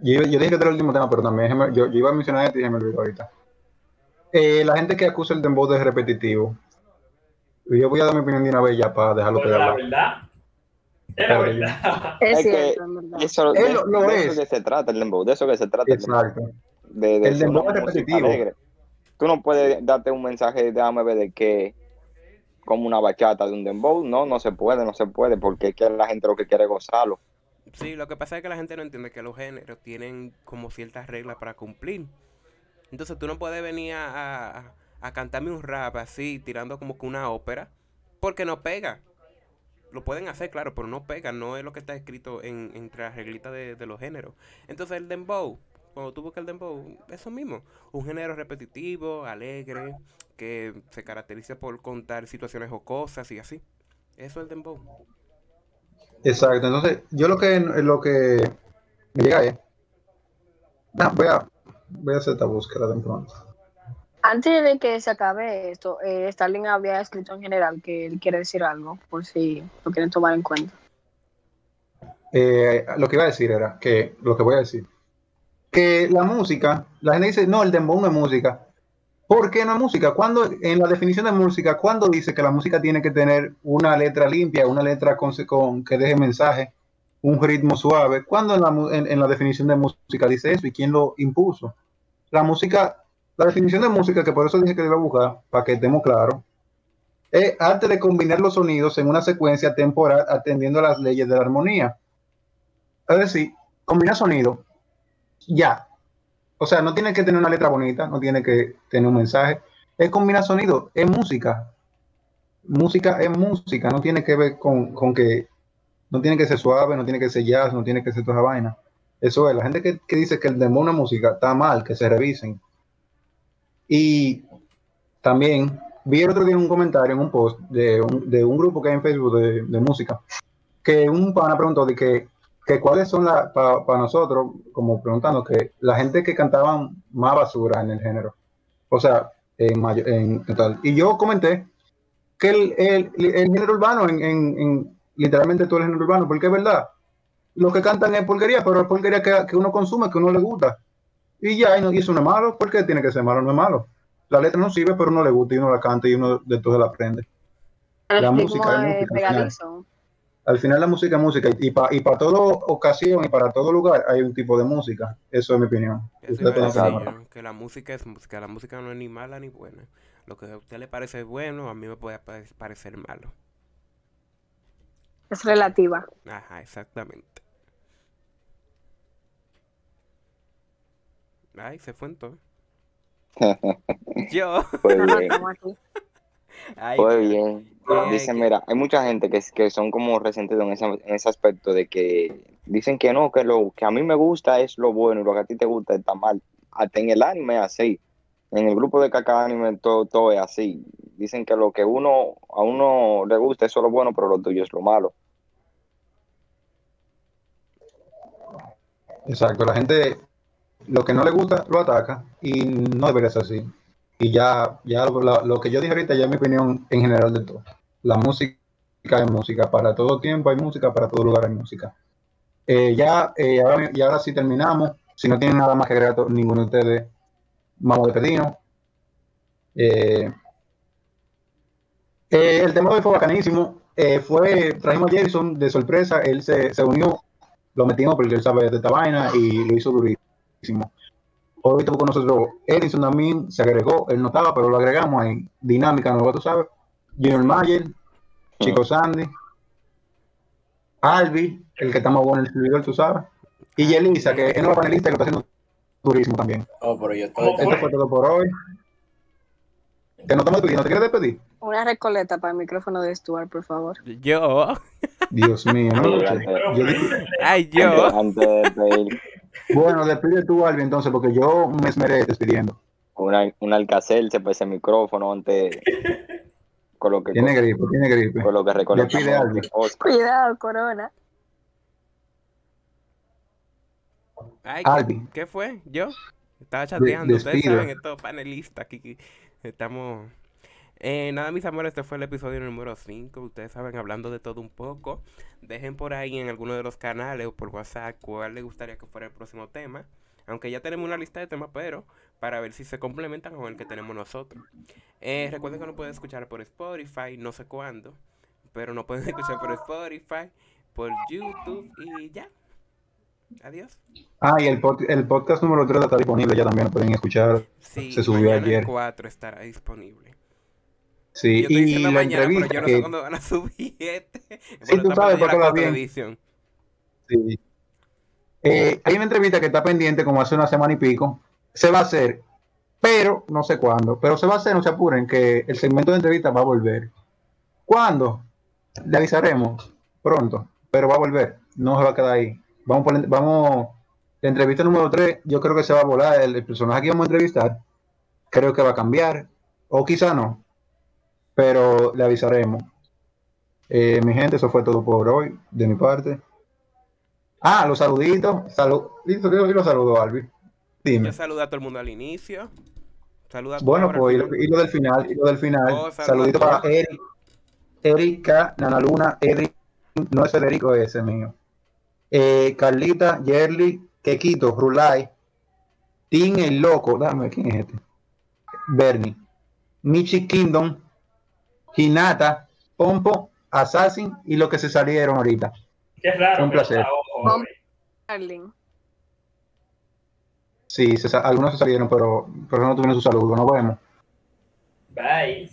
yo, yo, dije que era el último tema, pero también yo, yo, iba a mencionar esto y se me olvidó ahorita. Eh, la gente que acusa el dembow de repetitivo. Yo voy a dar mi opinión de una vez ya para dejarlo pero la verdad. Es la verdad. Es, cierto, que eso, de, lo, lo de eso que se trata el dembow, de eso que se trata. Exacto. El de, de el dembow es repetitivo. Alegre. Tú no puedes darte un mensaje de AMB de que como una bachata de un dembow, no, no se puede, no se puede, porque es que la gente lo que quiere es gozarlo. Sí, lo que pasa es que la gente no entiende que los géneros tienen como ciertas reglas para cumplir. Entonces tú no puedes venir a, a, cantarme un rap así, tirando como que una ópera, porque no pega. Lo pueden hacer, claro, pero no pega, no es lo que está escrito en, entre las reglitas de, de los géneros. Entonces el dembow, cuando tú buscas el dembow, eso mismo, un género repetitivo, alegre, que se caracteriza por contar situaciones o cosas y así. Eso es el dembow. Exacto, entonces yo lo que lo que me llega es, nah, voy a voy a hacer esta búsqueda de pronto. Antes de que se acabe esto, eh, Stalin había escrito en general que él quiere decir algo, por si lo quieren tomar en cuenta. Eh, lo que iba a decir era que, lo que voy a decir, que la música, la gente dice, no, el dembow no es música. ¿Por qué no música? Cuando, en la definición de música, ¿cuándo dice que la música tiene que tener una letra limpia, una letra con, que deje mensaje, un ritmo suave? ¿Cuándo en la, en, la definición de música dice eso y quién lo impuso? La música, la definición de música, que por eso dije que iba a buscar, para que estemos claros, es arte de combinar los sonidos en una secuencia temporal atendiendo a las leyes de la armonía. Es decir, combinar sonidos, ya. O sea, no tiene que tener una letra bonita, no tiene que tener un mensaje. Es combinar sonidos, es música. Música es música, no tiene que ver con, con, que no tiene que ser suave, no tiene que ser jazz, no tiene que ser toda esa vaina. Eso es, la gente que, que dice que el dembow no es música está mal, que se revisen. Y también vi el otro día un comentario en un post de un, de un grupo que hay en Facebook de, de música, que un pana preguntó de que que cuáles son las, para pa nosotros, como preguntando, que la gente que cantaban más basura en el género, o sea, en, mayo, en total. Y yo comenté que el, el, el género urbano, en, en, en, literalmente todo el género urbano, porque es verdad, lo que cantan es porquería, pero es porquería que, que uno consume, que uno le gusta. Y ya, y, no, y eso no es malo, ¿por qué tiene que ser malo? No es malo. La letra no sirve, pero uno le gusta y uno la canta y uno de todo la aprende. El La música es es música, pegadizo. Al final la música es música y para y para toda ocasión y para todo lugar hay un tipo de música. Eso es mi opinión. Eso Usted decir yo, que la música es música, la música no es ni mala ni buena. Lo que a usted le parece bueno, a mí me puede pare- parecer malo. Es relativa. Ajá, exactamente. Ay, se fue entonces. Yo. Pues No, no, bien. Ay, bien. Que- Dicen, que- mira, hay mucha gente que, que son como resentidos en ese, en ese aspecto de que dicen que no, que lo que a mí me gusta es lo bueno y lo que a ti te gusta está mal. Hasta en el anime es así. En el grupo de caca anime todo, todo es así. Dicen que lo que uno a uno le gusta eso es lo bueno, pero lo tuyo es lo malo. Exacto, la gente lo que no le gusta lo ataca y no debería ser así. Y ya, ya lo, que yo dije ahorita ya es mi opinión en general de todo. La música es música, para todo tiempo hay música, para todo lugar hay música. Eh, ya, eh, ahora, y ahora sí terminamos. Si no tienen nada más que agregar ninguno de ustedes, vamos a despedirnos. Eh, eh, el tema de hoy fue bacanísimo. Eh, fue, trajimos a Jason de sorpresa, él se, se unió lo metimos porque él sabe de esta vaina y lo hizo durísimo. Hoy estuvo con nosotros Edison también, se agregó, él no estaba, pero lo agregamos en dinámica nueva, tú sabes. Junior Mayer, Chico Sandy, Albi, el que está más bueno en el servidor, tú sabes. Y Yelisa, que es nueva panelista que está haciendo durísimo también. Oh, pero yo estoy. Esto fue todo por hoy. Te no estamos despidiendo, ¿te quieres despedir? Una recoleta para el micrófono de Stuart, por favor. Yo. Dios mío, ¿no? Ay, yo. Antes de bueno, despide tú, Albi, entonces, porque yo me esmeré despidiendo. una, un alcacel, se pese micrófono antes con lo que Tiene gripe, tiene gripe. con lo que. Despide, Albi. Cuidado, Corona. Ay, ¿qué, Albi. qué fue? ¿Yo? Estaba chateando. Ustedes saben, estos panelistas aquí. Estamos. Eh, nada, mis amores, este fue el episodio número 5. Ustedes saben, hablando de todo un poco. Dejen por ahí en alguno de los canales o por WhatsApp cuál les gustaría que fuera el próximo tema. Aunque ya tenemos una lista de temas, pero para ver si se complementan con el que tenemos nosotros. Eh, recuerden que nos pueden escuchar por Spotify, no sé cuándo, pero nos pueden escuchar por Spotify, por YouTube y ya. Adiós. Ah, y el, pod- el podcast número 3 está disponible, ya también lo pueden escuchar. Sí, Se subió ayer. el 4 estará disponible. Sí, Yo estoy y la mañana, pero entrevista yo no sé cuándo van a subir este. Sí, tú sabes, porque va bien. edición. Sí. Eh, hay una entrevista que está pendiente como hace una semana y pico. Se va a hacer, pero no sé cuándo. Pero se va a hacer, no se apuren, que el segmento de entrevista va a volver. ¿Cuándo? Le avisaremos pronto, pero va a volver. No se va a quedar ahí. Vamos, por, vamos la entrevista número 3, yo creo que se va a volar. El, el personaje que vamos a entrevistar, creo que va a cambiar. O quizá no. Pero le avisaremos. Eh, mi gente, eso fue todo por hoy, de mi parte. Ah, los saluditos. Salud. Listo, yo los saludo, Albi. Dime. Yo saludo a todo el mundo al inicio. Saluda a Bueno, pues y lo, final. y lo del final, y lo del final. Oh, saludos Saludito a para. Eric, Erika, Nanaluna, Eric, no es Federico ese mío. Eh, Carlita, Yerly, Quequito, Rulay, Tim el Loco, dame, ¿quién es este? Bernie, Michi Kingdom, Hinata, Pompo, Assassin y lo que se salieron ahorita. Qué raro. Un placer. ojo. Sí, se algunos se salieron, pero, pero no tuvieron su saludo. Nos vemos. Bye.